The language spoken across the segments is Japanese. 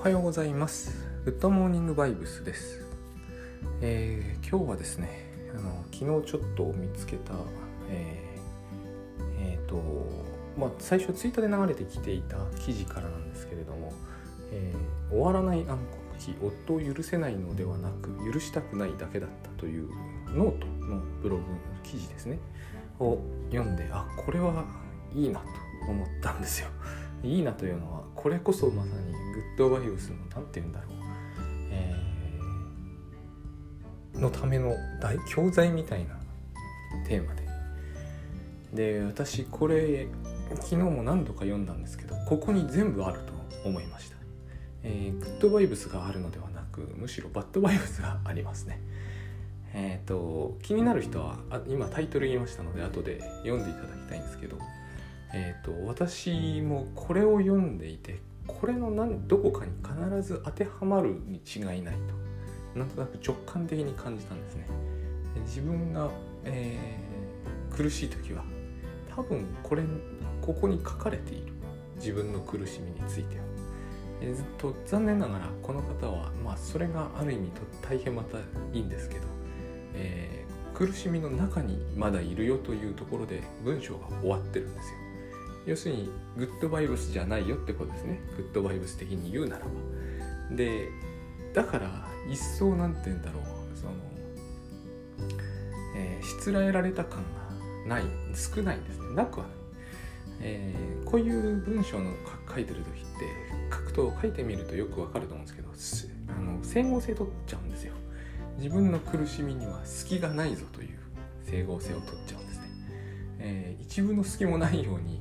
おはようございます。グッドモーニングバイブスです、えー今日はですねあの昨日ちょっと見つけたえーえーとまあ最初ツイッターで流れてきていた記事からなんですけれども、えー終わらない暗黒期夫を許せないのではなく許したくないだけだったというノートのブログ記事ですね。を読んであこれはいいなと思ったんですよ。いいなというのはこれこそまさにグッドバイブスの何て言うんだろう、えーのための大教材みたいなテーマで。で私これ昨日も何度か読んだんですけどここに全部あると思いました、えーグッドバイブスがあるのではなくむしろバッドバイブスがありますね。えっ、と気になる人はあ今タイトル言いましたので後で読んでいただきたいんですけどえー、と私もこれを読んでいてこれの何どこかに必ず当てはまるに違いないと。なんとなく直感的に感じたんですね。で自分が、えー苦しい時は多分これここに書かれている。自分の苦しみについては、えーずっと残念ながらこの方はまあそれがある意味と大変またいいんですけど、えー苦しみの中にまだいるよというところで文章が終わってるんですよ。要するにグッドバイブスじゃないよってことですね。グッドバイブス的に言うならば。でだから一層なんて言うんだろう。その、えーしつらえられた感がない。少ないんですね。なくはない、えーこういう文章の書いてる時って書くと書いてみるとよくわかると思うんですけどあの整合性取っちゃうんですよ。自分の苦しみには隙がないぞという整合性を取っちゃうんですね、えー一部の隙もないように、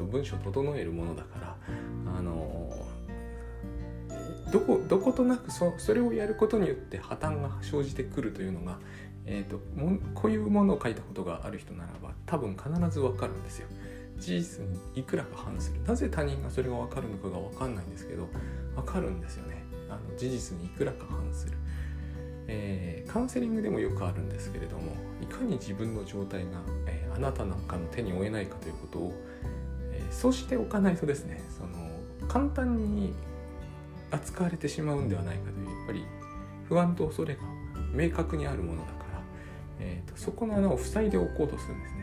と文章を整えるものだからあのどこどことなくそそれをやることによって破綻が生じてくるというのが、えー、ともこういうものを書いたことがある人ならば多分必ずわかるんですよ。事実にいくらか反する。なぜ他人がそれが分かるのかが分かんないんですけど分かるんですよね。あの事実にいくらか反する。えーカウンセリングでもよくあるんですけれどもいかに自分の状態が、えーあなたなんかの手に負えないかということを、そうしておかないとですねその簡単に扱われてしまうんではないかというやっぱり不安と恐れが明確にあるものだから、えーとそこの穴を塞いでおこうとするんですね。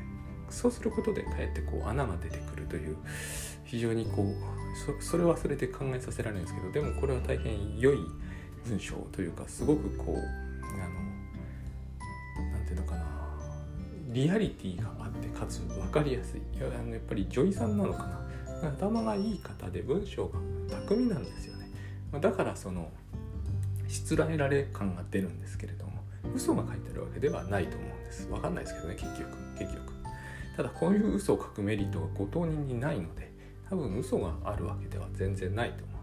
そうすることでかえってこう穴が出てくるという非常にこうそそれはそれで考えさせられるんですけどでもこれは大変良い文章というかすごくこうリアリティがあってかつ分かりやすい。いやあのやっぱり女医さんなのかな。頭がいい方で文章が巧みなんですよね。まだからそのしつらえられ感が出るんですけれども嘘が書いてあるわけではないと思うんです。分かんないですけどね結局。結局。ただこういう嘘を書くメリットがご当人にないので多分嘘があるわけでは全然ないと思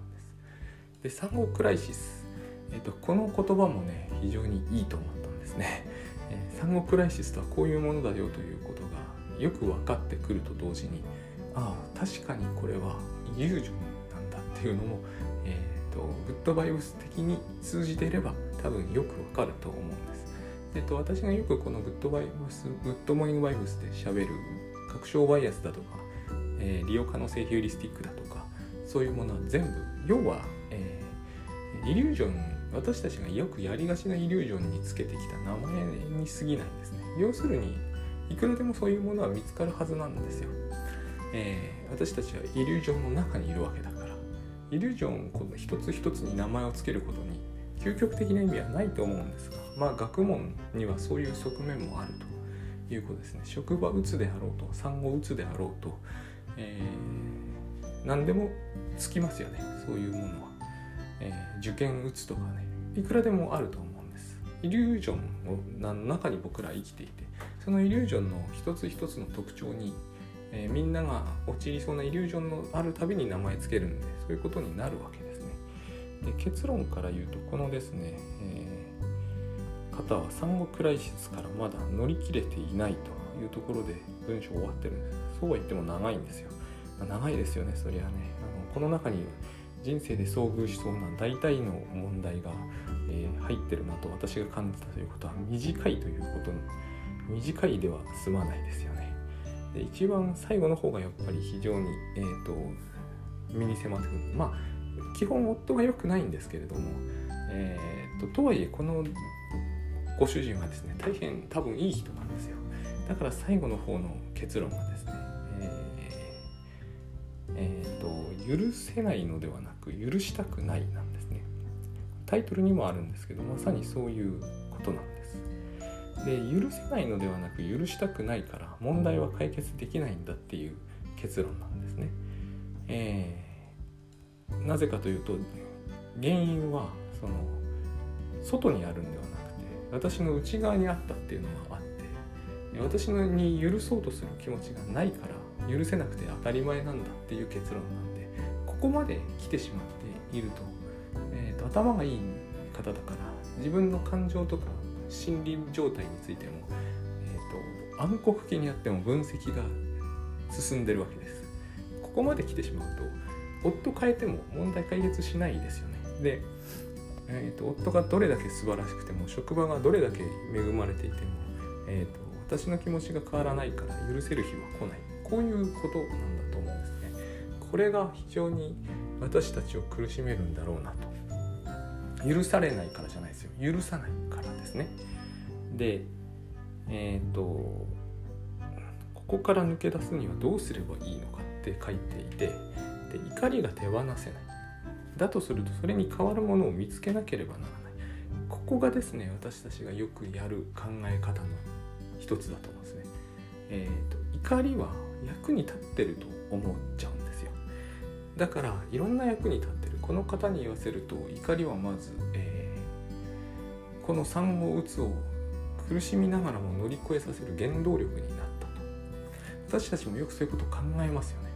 うんです。で産後クライシス、えっとこの言葉もね非常にいいと思ったんですね、産後クライシスとはこういうものだよということがよく分かってくると同時にああ確かにこれはイリュージョンなんだっていうのも、えー、とグッドバイブス的に通じていれば多分よくわかると思うんです。えっと、私がよくこのグッドバイブス、グッドモーニングバイブスで喋る確証バイアスだとか、えー利用可能性ヒューリスティックだとか、そういうものは全部、要は、えーイリュージョン、私たちがよくやりがちなイリュージョンにつけてきた名前に過ぎないんですね。要するに、いくらでもそういうものは見つかるはずなんですよ。えー私たちはイリュージョンの中にいるわけだから。イリュージョンこの一つ一つに名前を付けることに究極的な意味はないと思うんですがまあ学問にはそういう側面もあるということですね。職場うつであろうと産後うつであろうと、えー何でもつきますよね。そういうものは、えー受験うつとかねいくらでもあると思うんです。イリュージョンの中に僕ら生きていてそのイリュージョンの一つ一つの特徴にえーみんなが陥りそうなイリュージョンのあるたびに名前つけるんでそういうことになるわけですね。で結論から言うとこのですね、えー方は産後クライシスからまだ乗り切れていないというところで文章終わってるんです。そうは言っても長いんですよ、ま長いですよねそりゃね。あのこの中に人生で遭遇しそうな大体の問題が、えー入ってるなと私が感じたということは短いということ短いでは済まないですよね。で一番最後の方がやっぱり非常に、えー、と身に迫ってくる。まあ基本夫が良くないんですけれども、えーと、とはいえこのご主人はですね大変多分いい人なんですよ。だから最後の方の結論がですね許せないのではなく許したくないなんですね。タイトルにもあるんですけどまさにそういうことなんです。で許せないのではなく許したくないから問題は解決できないんだっていう結論なんですね、えー、なぜかというと原因はその外にあるんではなくて私の内側にあったっていうのがあって私に許そうとする気持ちがないから許せなくて当たり前なんだっていう結論なんでこここまで来てしまっていると,、えーと、頭がいい方だから自分の感情とか心理状態についても、えーと、暗黒期にあっても分析が進んでるわけです。ここまで来てしまうと夫変えても問題解決しないですよね。で、えーと、夫がどれだけ素晴らしくても職場がどれだけ恵まれていても、えーと私の気持ちが変わらないから許せる日は来ない。こういうことなんこれが非常に私たちを苦しめるんだろうなと。許されないからじゃないですよ。許さないからですね。でえっ、ー、とここから抜け出すにはどうすればいいのかって書いていてで怒りが手放せない。だとするとそれに代わるものを見つけなければならない。ここがですね私たちがよくやる考え方の一つだと思うんですね。えーと、怒りは役に立ってると思っちゃう。だからいろんな役に立ってる。この方に言わせると怒りはまず、えー、この産後うつを苦しみながらも乗り越えさせる原動力になったと。私たちもよくそういうこと考えますよね、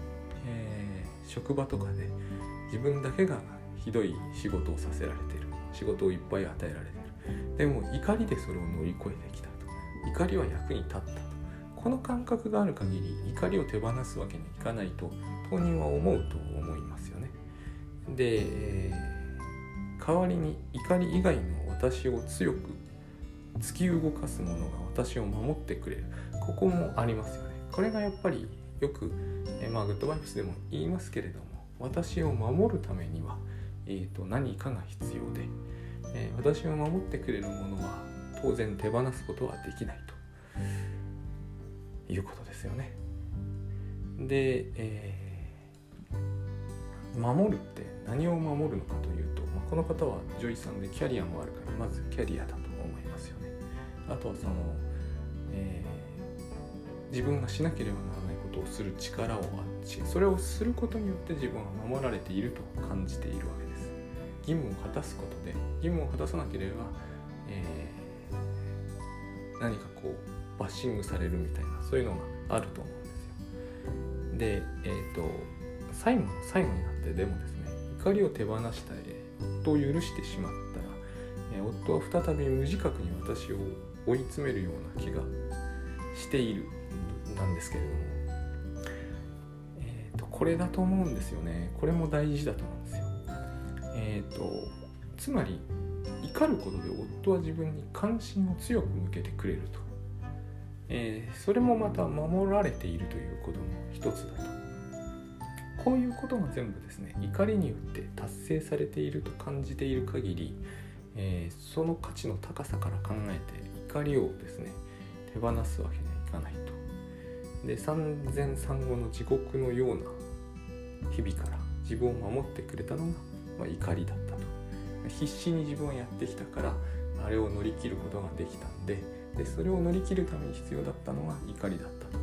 えー、職場とかで自分だけがひどい仕事をさせられてる。仕事をいっぱい与えられてる。でも怒りでそれを乗り越えてきたと。怒りは役に立ったと。この感覚がある限り怒りを手放すわけにいかないと当人は思うと思で、え、代わりに怒り以外の私を強く突き動かすものが私を守ってくれる。ここもありますよね。これがやっぱりよく、えー、まあグッドバイブスでも言いますけれども私を守るためには、えーと、何かが必要で、えー、私を守ってくれるものは当然手放すことはできないと。いうことですよね。で、えー、守るって何を守るのかというと、まあ、この方は女医さんでキャリアもあるからまずキャリアだと思いますよね。あとはその、えー、自分がしなければならないことをする力をあしそれをすることによって自分は守られていると感じているわけです。義務を果たすことで義務を果たさなければ、えー何かこうバッシングされるみたいなそういうのがあると思うんですよ。で、えっ、ー、と最後の最後になってでもですね怒りを手放したい夫を許してしまったら、え、夫は再び無自覚に私を追い詰めるような気がしているなんですけれども、えーと、これだと思うんですよね。これも大事だと思うんですよ。えっ、ー、とつまり怒ることで夫は自分に関心を強く向けてくれると、えー、それもまた守られているということの一つだと。こういうことが全部ですね怒りによって達成されていると感じている限り、えー、その価値の高さから考えて怒りをですね手放すわけにはいかないと。で産前産後の地獄のような日々から自分を守ってくれたのが、まあ、怒りだったと。必死に自分はやってきたからあれを乗り切ることができたんででそれを乗り切るために必要だったのが怒りだったと。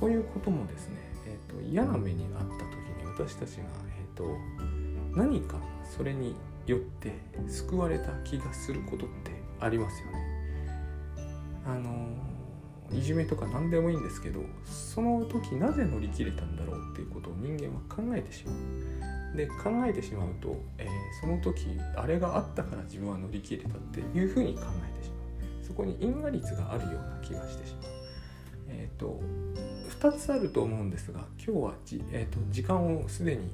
こういうこともですね、えーと、嫌な目にあった私たちが、えーと、何かそれによって救われた気がすることってありますよね。あのいじめとか何でもいいんですけどその時なぜ乗り切れたんだろうっていうことを人間は考えてしまう。で考えてしまうと、えー、その時あれがあったから自分は乗り切れたっていうふうに考えてしまうそこに因果率があるような気がしてしまうえっ、ー、と2つあると思うんですが今日はじ、えーと、時間をすでに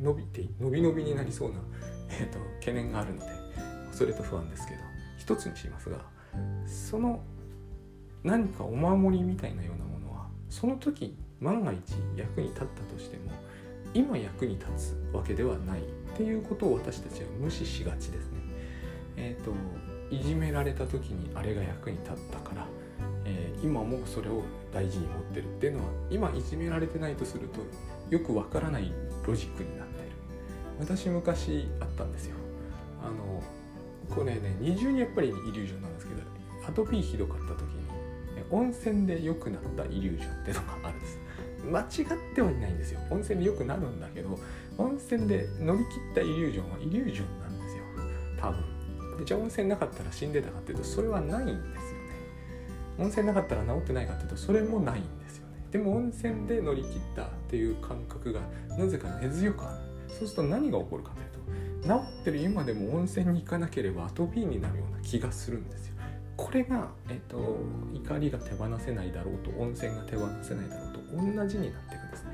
伸びて伸び伸びになりそうな、えーと、懸念があるのでそれと不安ですけど一つにしますがその何かお守りみたいなようなものはその時万が一役に立ったとしても今役に立つわけではないっていうことを私たちは無視しがちですね。えっ、ー、といじめられた時にあれが役に立ったから、えー、今もそれを大事に持ってるっていうのは今いじめられてないとするとよくわからないロジックになっている。私昔あったんですよ。あのこれね二重にやっぱりイリュージョンなんですけどアトピーひどかった時に温泉で良くなったイリュージョンっていうのがあるんです。間違ってはいないんですよ。温泉で良くなるんだけど温泉で乗り切ったイリュージョンはイリュージョンなんですよ。多分。でじゃあ温泉なかったら死んでたかっていうとそれはないんです温泉なかったら治ってないかっていうとそれもないんですよね。でも温泉で乗り切ったっていう感覚がなぜか根強くあるそうすると何が起こるかというと治ってる今でも温泉に行かなければアトピーになるような気がするんですよ。これが、えっと、怒りが手放せないだろうと温泉が手放せないだろうと同じになっていくんです。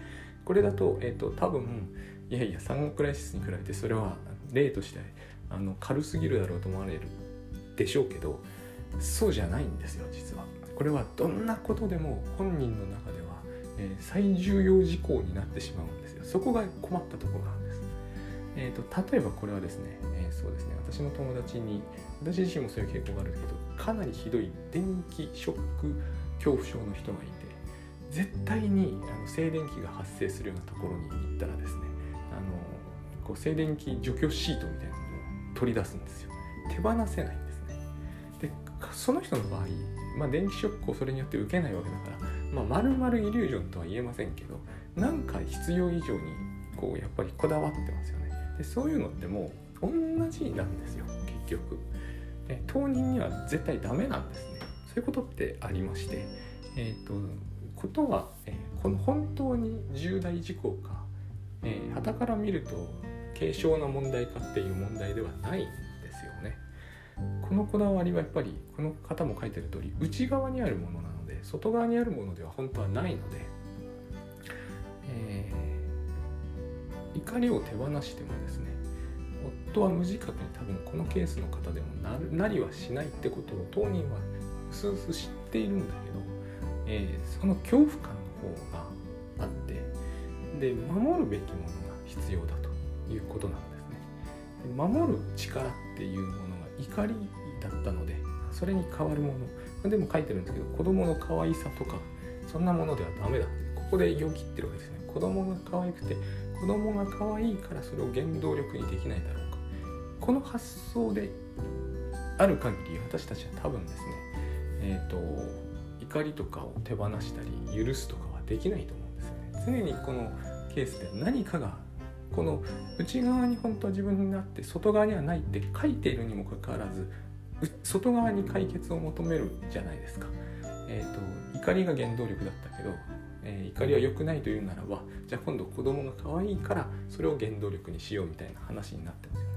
これだと、えっと、多分いやいや産後クライシスに比べてそれは例としてあの軽すぎるだろうと思われるでしょうけどそうじゃないんですよ実は。これはどんなことでも本人の中では、えー、最重要事項になってしまうんですよ。そこが困ったところなんです。えーと、例えばこれはですね、えー、そうですね私の友達に私自身もそういう傾向があるけどかなりひどい電気ショック恐怖症の人がいて絶対にあの静電気が発生するようなところに行ったらですねあのこう静電気除去シートみたいな取り出すんですよ手放せないその人の場合、まあ、電気ショックをそれによって受けないわけだから、まあ、丸々イリュージョンとは言えませんけどなんか必要以上にこうやっぱりこだわってますよね。でそういうのってもう同じなんですよ結局。で当人には絶対ダメなんですね。そういうことってありましてえっ、とことは、えー、この本当に重大事項かえー、から見ると軽症な問題かっていう問題ではない。ん。このこだわりはやっぱりこの方も書いてる通り内側にあるものなので外側にあるものでは本当はないので、えー、怒りを手放してもですね夫は無自覚に多分このケースの方でもなりはしないってことを当人はうすうす知っているんだけど、えー、その恐怖感の方があってで守るべきものが必要だということなんですね。守る力っていうもの怒りだったのでそれに変わるもの。でも書いてるんですけど子供の可愛さとかそんなものではダメだここで言い切ってるわけですね。子供が可愛くて子供が可愛いからそれを原動力にできないだろうか。この発想である限り私たちは多分ですねえっ、ー、と怒りとかを手放したり許すとかはできないと思うんですよね。常にこのケースで何かがこの内側に本当は自分になって外側にはないって書いているにもかかわらず外側に解決を求めるじゃないですか。えーと、怒りが原動力だったけど、えー、怒りは良くないというならばじゃあ今度子供が可愛いからそれを原動力にしようみたいな話になってますよね。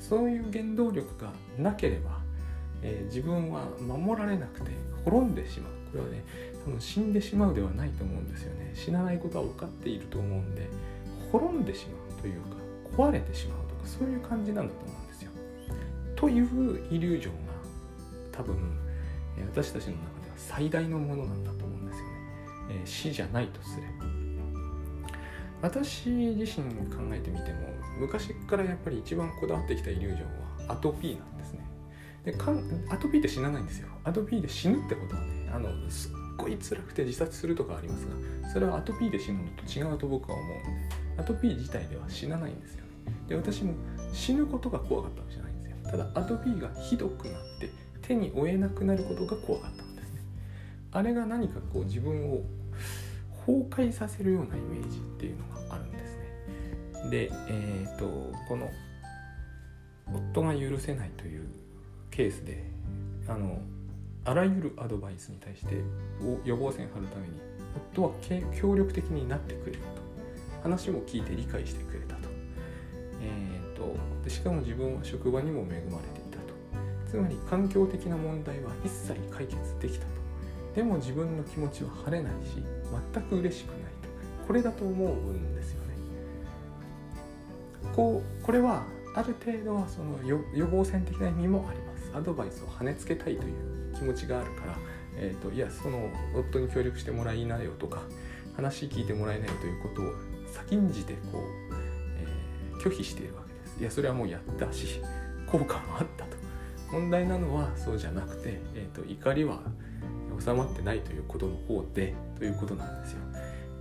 そういう原動力がなければ、えー、自分は守られなくて滅んでしまうこれはね多分死んでしまうではないと思うんですよね死なないことは分かっていると思うんで滅んでしまうというか壊れてしまうとかそういう感じなんだと思うんですよ。というイリュージョンが多分私たちの中では最大のものなんだと思うんですよね。えー、死じゃないとすれば。私自身考えてみても昔からやっぱり一番こだわってきたイリュージョンはアトピーなんですね。でかんアトピーって死なないんですよ。アトピーで死ぬってことはねあのすっごい辛くて自殺するとかありますがそれはアトピーで死ぬのと違うと僕は思うんでアトピー自体では死なないんですよ。ねで私も死ぬことが怖かったわけじゃないんですよ。ただアトピーがひどくなって手に負えなくなることが怖かったんですね。あれが何かこう自分を崩壊させるようなイメージっていうのがあるんですね。でえっ、ー、とこの夫が許せないというケースであのあらゆるアドバイスに対して予防線を張るために夫は協力的になってくれると。話も聞いて理解してくれたと,、えーと、でしかも自分は職場にも恵まれていたと。つまり環境的な問題は一切解決できたと。でも自分の気持ちは晴れないし全く嬉しくないと。これだと思うんですよね。こうこれはある程度はその予防線的な意味もあります。アドバイスを跳ねつけたいという気持ちがあるから、えーと、いやその夫に協力してもらいなよとか話聞いてもらえないということを先んじてこう、えー、拒否しているわけです。いやそれはもうやったし効果もあったと。問題なのはそうじゃなくて、えーと、怒りは収まってないということの方でということなんですよ。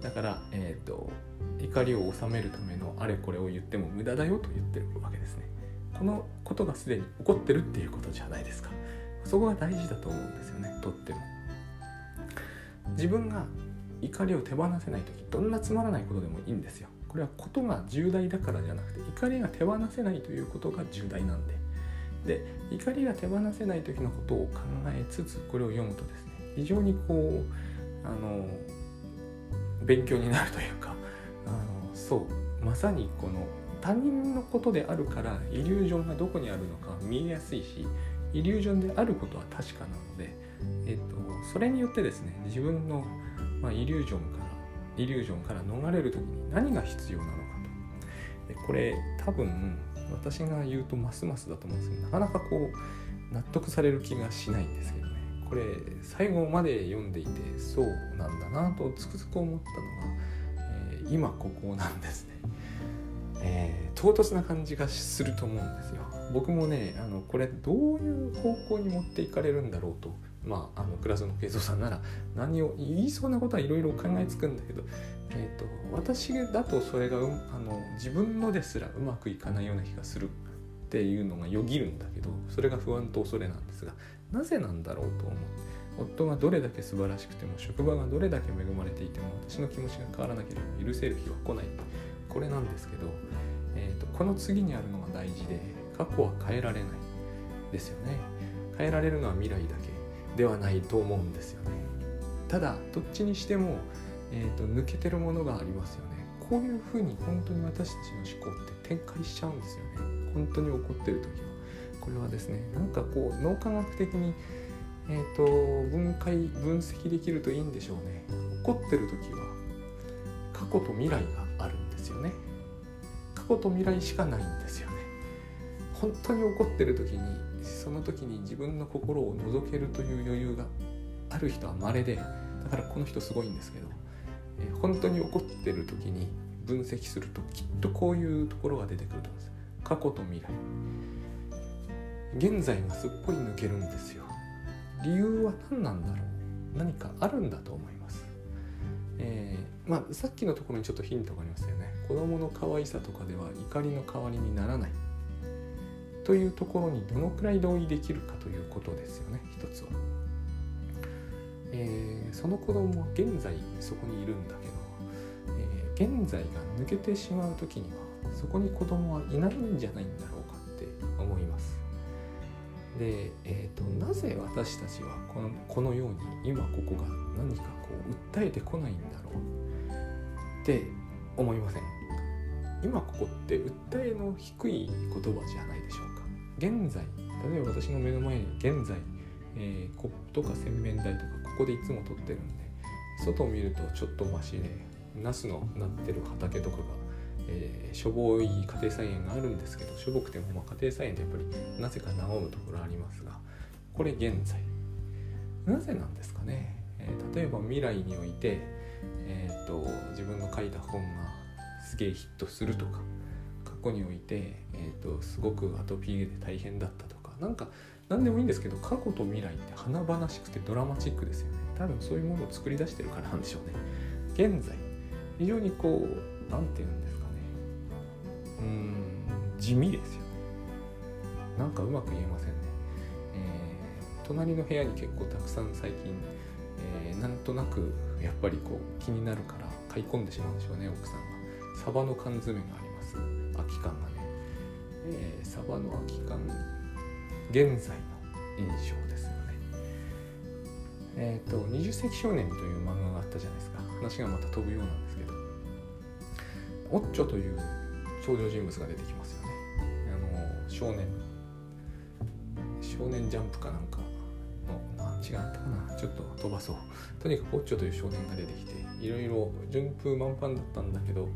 だから、えーと、怒りを収めるためのあれこれを言っても無駄だよと言ってるわけですね。このことがすでに起こってるっていうことじゃないですか。そこが大事だと思うんですよね。とっても。自分が怒りを手放せない時どんなつまらないことでもいいんですよ。これはことが重大だからじゃなくて怒りが手放せないということが重大なんで。で怒りが手放せない時のことを考えつつこれを読むとですね非常にこうあの勉強になるというかあのそうまさにこの他人のことであるからイリュージョンがどこにあるのか見えやすいしイリュージョンであることは確かなので、えっと、それによってですね自分の、まあ、イリュージョンからイリュージョンから逃れる時に何が必要なのかと。でこれ多分私が言うとますますだと思うんですけどなかなかこう納得される気がしないんですけどね。これ最後まで読んでいてそうなんだなとつくづく思ったのが、えー、今ここなんですね、えー、唐突な感じがすると思うんですよ。僕もねあのこれどういう方向に持っていかれるんだろうとまあ、あのクラスの慶三さんなら何を言いそうなことはいろいろ考えつくんだけどえーと、私だとそれが、う、あの自分のですらうまくいかないような気がするっていうのがよぎるんだけどそれが不安と恐れなんですがなぜなんだろうと思う。夫がどれだけ素晴らしくても職場がどれだけ恵まれていても私の気持ちが変わらなければ許せる日は来ない。これなんですけど、えーと、この次にあるのが大事で過去は変えられない。ですよね。変えられるのは未来だけ。ではないと思うんですよね。ただどっちにしてもえーと、抜けてるものがありますよね。こういうふうに本当に私たちの思考って展開しちゃうんですよね。本当に起こってる時は。これはですねなんかこう脳科学的に、えーと、分解分析できるといいんでしょうね。起こってる時は過去と未来があるんですよね。過去と未来しかないんですよね。本当に起こってる時にその時に自分の心を覗けるという余裕がある人は稀でだからこの人すごいんですけどえ本当に起こってる時に分析するときっとこういうところが出てくると思うんです。過去と未来。現在がすっぽり抜けるんですよ。理由は何なんだろう。何かあるんだと思います、えー、まあさっきのところにちょっとヒントがありましたよね。子供の可愛さとかでは怒りの代わりにならない。というところにどのくらい同意できるかということですよね。一つは。えー、その子供は現在そこにいるんだけど、えー、現在が抜けてしまう時にはそこに子供はいないんじゃないんだろうかって思います。で、えーと、なぜ私たちはこのこのように今ここが何かこう訴えてこないんだろうって思いません？今ここって訴えの低い言葉じゃないでしょう現在例えば私の目の前に現在、えー、コップとか洗面台とかここでいつも撮ってるんで外を見るとちょっとマシでナスのなってる畑とかが、えー、しょぼい家庭菜園があるんですけどしょぼくてもまあ家庭菜園ってやっぱりなぜか和むところありますがこれ現在。なぜなんですかね、えー、例えば未来において、えーと、自分の書いた本がすげえヒットするとか過去において、えーとすごくアトピーで大変だったとかなんか何でもいいんですけど過去と未来って華々しくてドラマチックですよね。多分そういうものを作り出してるからなんでしょうね。現在非常にこう何て言うんですかね。うん地味ですよね。なんかうまく言えませんね、えー、隣の部屋に結構たくさん最近、えー、なんとなくやっぱりこう気になるから買い込んでしまうんでしょうね奥さんが。サバの缶詰があります。空き缶がね、えー、サバの空き缶現在の印象ですよね。えっ、ー、と「20世紀少年」という漫画があったじゃないですか。話がまた飛ぶようなんですけど。オッチョという登場人物が出てきますよね。あの少年。少年ジャンプかなんかの違ったかな。ちょっと飛ばそう。とにかくオッチョという少年が出てきていろいろ順風満帆だったんだけど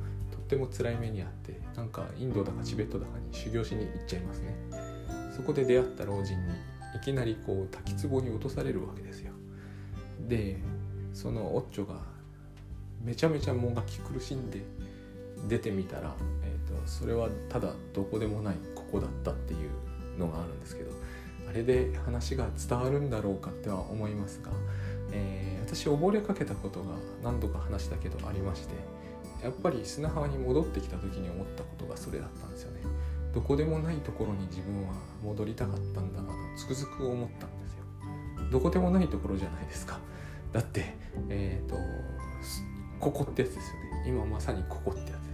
っても辛い目にあってなんかインドだかチベットだかに修行しに行っちゃいますね。そこで出会った老人にいきなりこう滝壺に落とされるわけですよ。でそのオッチョがめちゃめちゃもがき苦しんで出てみたら、えーと、それはただどこでもないここだったっていうのがあるんですけどあれで話が伝わるんだろうかっては思いますが、えー、私溺れかけたことが何度か話したけどありましてやっぱり砂浜に戻ってきた時に思ったことがそれだったんですよね。どこでもないところに自分は戻りたかったんだなとつくづく思ったんですよ。どこでもないところじゃないですか。だって、えっ、ー、とここってやつですよね。今まさにここってやつ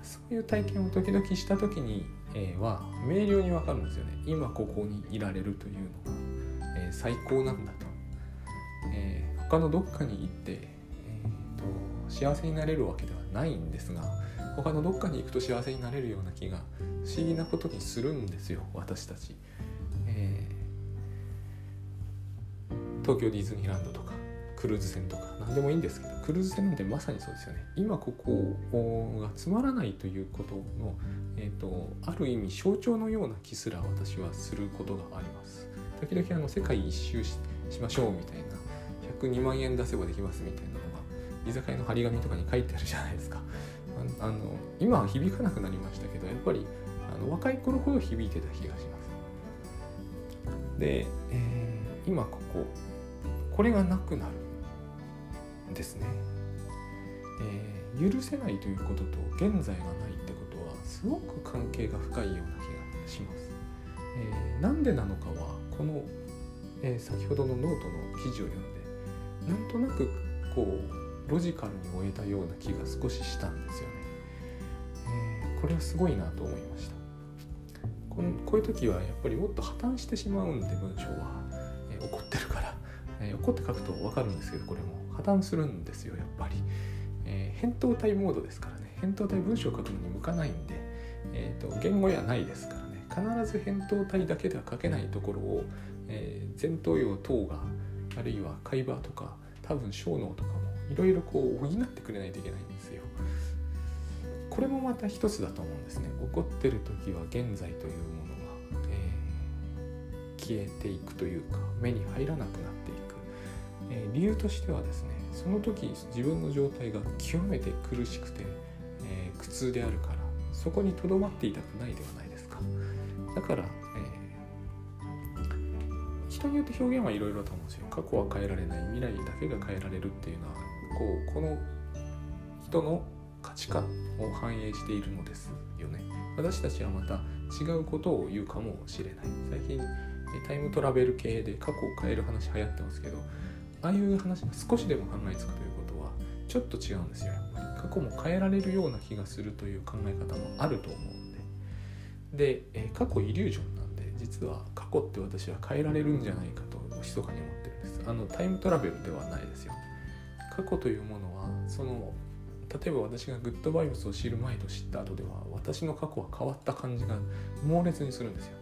ですそういう体験を時々した時に、えー、は明瞭にわかるんですよね今ここにいられるというのが、えー、最高なんだと、え、他のどっかに行って、幸せになれるわけではないんですが他のどっかに行くと幸せになれるような気が不思議なことにするんですよ私たち、えー、東京ディズニーランドとかクルーズ船とか何でもいいんですけどクルーズ船なんてまさにそうですよね。今ここがつまらないということの、えーと、ある意味象徴のような気すら私はすることがあります。時々あの世界一周しましょうみたいな102万円出せばできますみたいな居酒屋の張り紙とかに書いてあるじゃないですか。あの今は響かなくなりましたけどやっぱりあの若い頃ほど響いてた気がします。で、えー、今こここれがなくなるですね、えー、許せないということと現在がないってことはすごく関係が深いような気がします。えー、なんでなのかはこの、えー、先ほどのノートの記事を読んでなんとなくこうロジカルに追えたような気が少ししたんですよね。えー、これはすごいなと思いました。このこういう時はやっぱりもっと破綻してしまうんで文章は、えー、怒ってるから、えー、怒って書くと分かるんですけどこれも破綻するんですよやっぱり、えー、扁桃体モードですからね扁桃体文章を書くのに向かないんで、えーと、言語野じゃないですからね必ず扁桃体だけでは書けないところを、えー、前頭葉等があるいは海馬とか多分小脳とかもいろいろこう補ってくれないといけないんですよ。これもまた一つだと思うんですね。怒ってる時は現在というものが、えー、消えていくというか目に入らなくなっていく。えー、理由としてはですねその時自分の状態が極めて苦しくて、えー、苦痛であるからそこにとどまっていたくないではないですか。だから、えー、人によって表現はいろいろと思うんですよ。過去は変えられない。未来だけが変えられるっていうのはこうこの人の価値観を反映しているのですよね。私たちはまた違うことを言うかもしれない。最近タイムトラベル系で過去を変える話流行ってますけどああいう話が少しでも考えつくということはちょっと違うんですよ。やっぱり過去も変えられるような気がするという考え方もあると思うんで。で、え過去イリュージョンなんで実は過去って私は変えられるんじゃないかと密かに思ってるんです。あのタイムトラベルではないですよ。過去というものはその例えば私がグッドバイブスを知る前と知った後では私の過去は変わった感じが猛烈にするんですよ。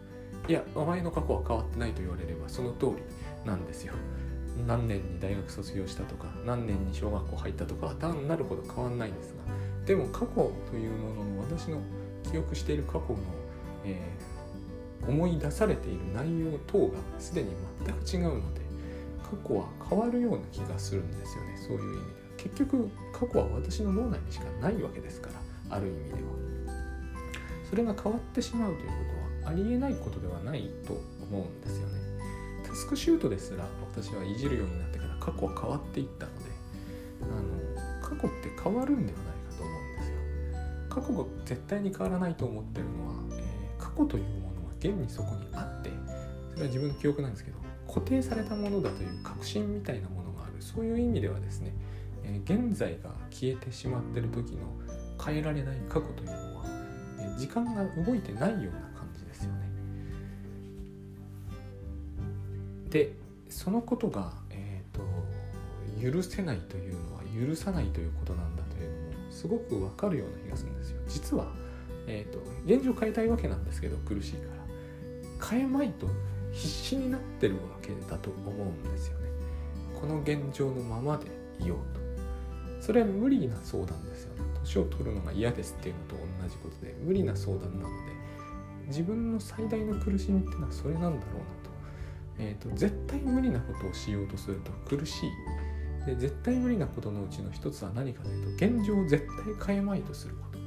いやお前の過去は変わってないと言われればその通りなんですよ。何年に大学卒業したとか何年に小学校入ったとか単なるほど変わんないんですがでも過去というものの私の記憶している過去の、えー、思い出されている内容等がすでに全く違うので過去は変わるような気がするんですよね。そういう意味では。結局過去は私の脳内にしかないわけですからある意味では。それが変わってしまうということはありえないことではないと思うんですよね。タスクシュートですら私はいじるようになってから過去は変わっていったのであの過去って変わるんではないかと思うんですよ。過去が絶対に変わらないと思ってるのは、えー、過去というものが現にそこにあってそれは自分の記憶なんですけど固定されたものだという確信みたいなものがある。そういう意味ではですね、えー、現在が消えてしまっている時の変えられない過去というのは、えー、時間が動いてないような感じですよね。でそのことが、えーと、許せないというのは許さないということなんだというのもすごくわかるような気がするんですよ。実は、えーと、現状変えたいわけなんですけど苦しいから。変えまいと必死になってるわけだと思うんですよね。この現状のままでいようと。それは無理な相談ですよね。年を取るのが嫌ですっていうのと同じことで無理な相談なので自分の最大の苦しみっていうのはそれなんだろうなと。えーと、絶対無理なことをしようとすると苦しい。で絶対無理なことのうちの一つは何かというと現状を絶対変えまいとすること。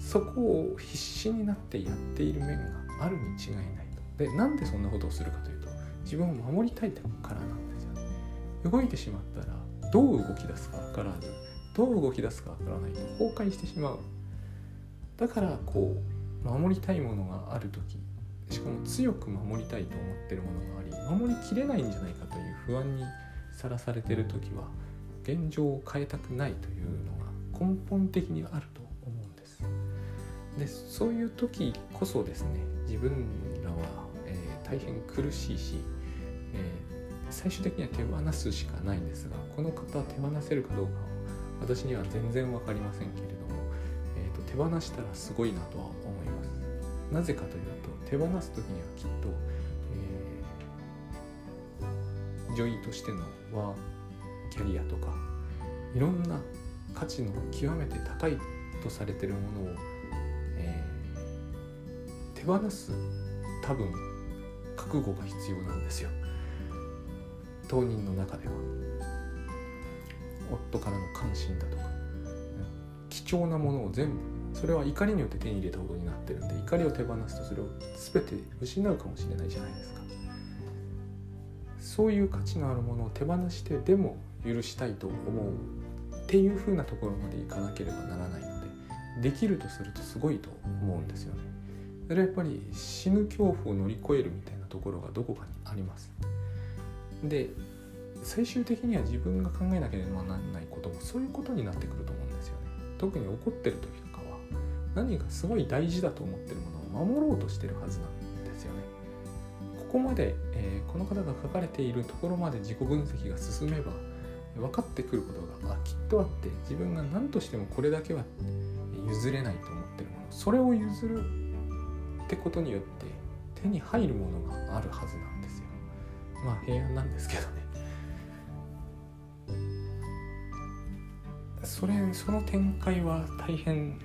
そこを必死になってやっている面があるに違いない。でなんでそんなことをするかというと自分を守りたいからなんですよね。動いてしまったらどう動き出すか分からずどう動き出すか分からないと崩壊してしまう。だからこう守りたいものがある時しかも強く守りたいと思ってるものがあり守りきれないんじゃないかという不安にさらされてる時は現状を変えたくないというのが根本的にあると思うんです。でそういう時こそですね自分、大変苦しいし、えー、最終的には手放すしかないんですがこの方は手放せるかどうかは私には全然分かりませんけれども、えーと、手放したらすごいなとは思います。なぜかというと手放す時にはきっと、えー、女医としてのワーキャリアとかいろんな価値の極めて高いとされてるものを、えー、手放す多分覚悟が必要なんですよ。当人の中では。夫からの関心だとか。貴重なものを全部それは怒りによって手に入れたことになってるんで怒りを手放すとそれを全て失うかもしれないじゃないですか。そういう価値のあるものを手放してでも許したいと思うっていう風なところまでいかなければならないのでできるとするとすごいと思うんですよね。それはやっぱり死ぬ恐怖を乗り越えるみたいなところがどこかにあります。で最終的には自分が考えなければならないこともそういうことになってくると思うんですよね。特に怒ってる時とかは何かすごい大事だと思ってるものを守ろうとしてるはずなんですよね。ここまで、えー、この方が書かれているところまで自己分析が進めば分かってくることがあきっとあって自分が何としてもこれだけは譲れないと思ってるものそれを譲るってことによって手に入るものがあるはずなんですよ。まあ平安なんですけどね。それその展開は大変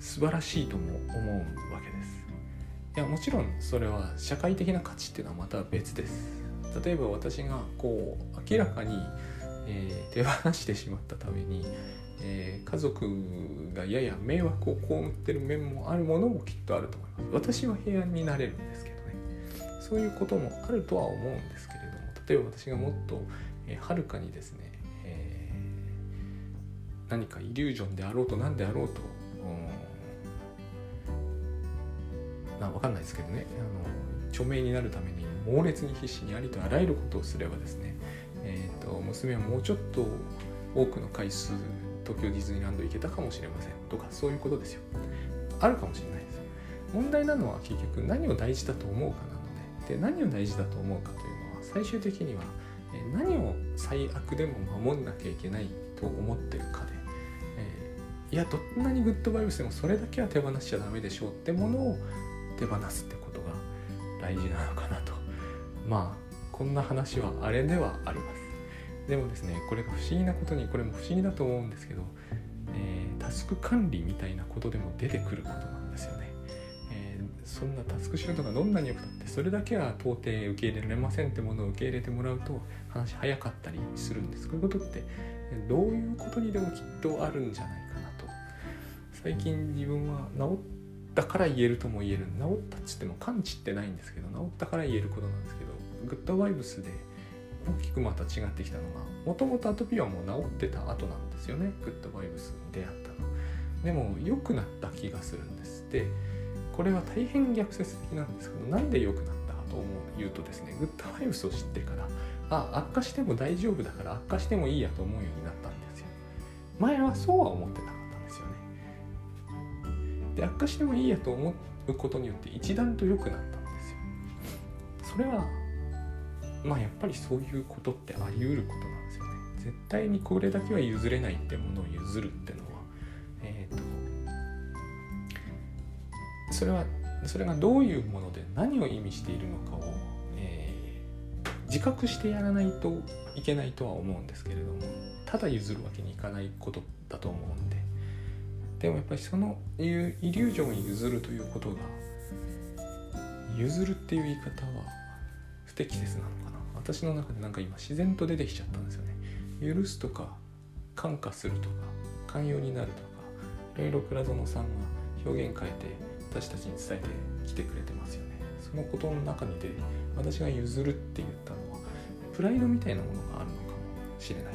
素晴らしいとも思うわけです。いやもちろんそれは社会的な価値っていうのはまた別です。例えば私がこう明らかにえー、手放してしまったために、えー、家族がやや迷惑を被ってる面もあるものもきっとあると思います。私は平安になれるんですけどね。そういうこともあるとは思うんですけれども例えば私がもっとはる、えー、かにですね、えー、何かイリュージョンであろうと何であろうとな分かんないですけどね。あの著名になるために猛烈に必死にありとあらゆることをすればですねえーと、娘はもうちょっと多くの回数東京ディズニーランド行けたかもしれませんとかそういうことですよ。あるかもしれないです。問題なのは結局何を大事だと思うかなのでで何を大事だと思うかというのは最終的には何を最悪でも守んなきゃいけないと思ってるかで、えー、いやどんなにグッドバイブスでもそれだけは手放しちゃダメでしょうってものを手放すってことが大事なのかなと。まあこんな話はあれではあります。でもですねこれが不思議なことにこれも不思議だと思うんですけど、えー、タスク管理みたいなことでも出てくることなんですよね、えー、そんなタスクシュートがどんなに良くたってそれだけは到底受け入れられませんってものを受け入れてもらうと話早かったりするんです。こういうことってどういうことにでもきっとあるんじゃないかなと。最近自分は治ったから言えるとも言える。治ったっつっても完治ってないんですけど治ったから言えることなんですけどグッドバイブスで大きくまた違ってきたのがもともとアトピーはもう治ってた後なんですよね。グッドバイブスに出会ったの。でも良くなった気がするんです。でこれは大変逆説的なんですけどなんで良くなったかと思う言うとですねグッドバイブスを知ってからあ悪化しても大丈夫だから悪化してもいいやと思うようになったんですよ。前はそうは思ってなかったんですよね。で悪化してもいいやと思うことによって一段と良くなったんですよ。それはまあやっぱりそういうことってあり得ることなんですよね。絶対にこれだけは譲れないってものを譲るってのはえっ、ー、とそれはそれがどういうもので何を意味しているのかを、えー、自覚してやらないといけないとは思うんですけれどもただ譲るわけにいかないことだと思うんで。でもやっぱりそのイリュージョンを譲るということが譲るっていう言い方は不適切なのかな。私の中でなんか今自然と出てきちゃったんですよね。許すとか感化するとか寛容になるとかいろいろ倉園さんが表現変えて私たちに伝えてきてくれてますよね。そのことの中にで私が譲るって言ったのはプライドみたいなものがあるのかもしれない。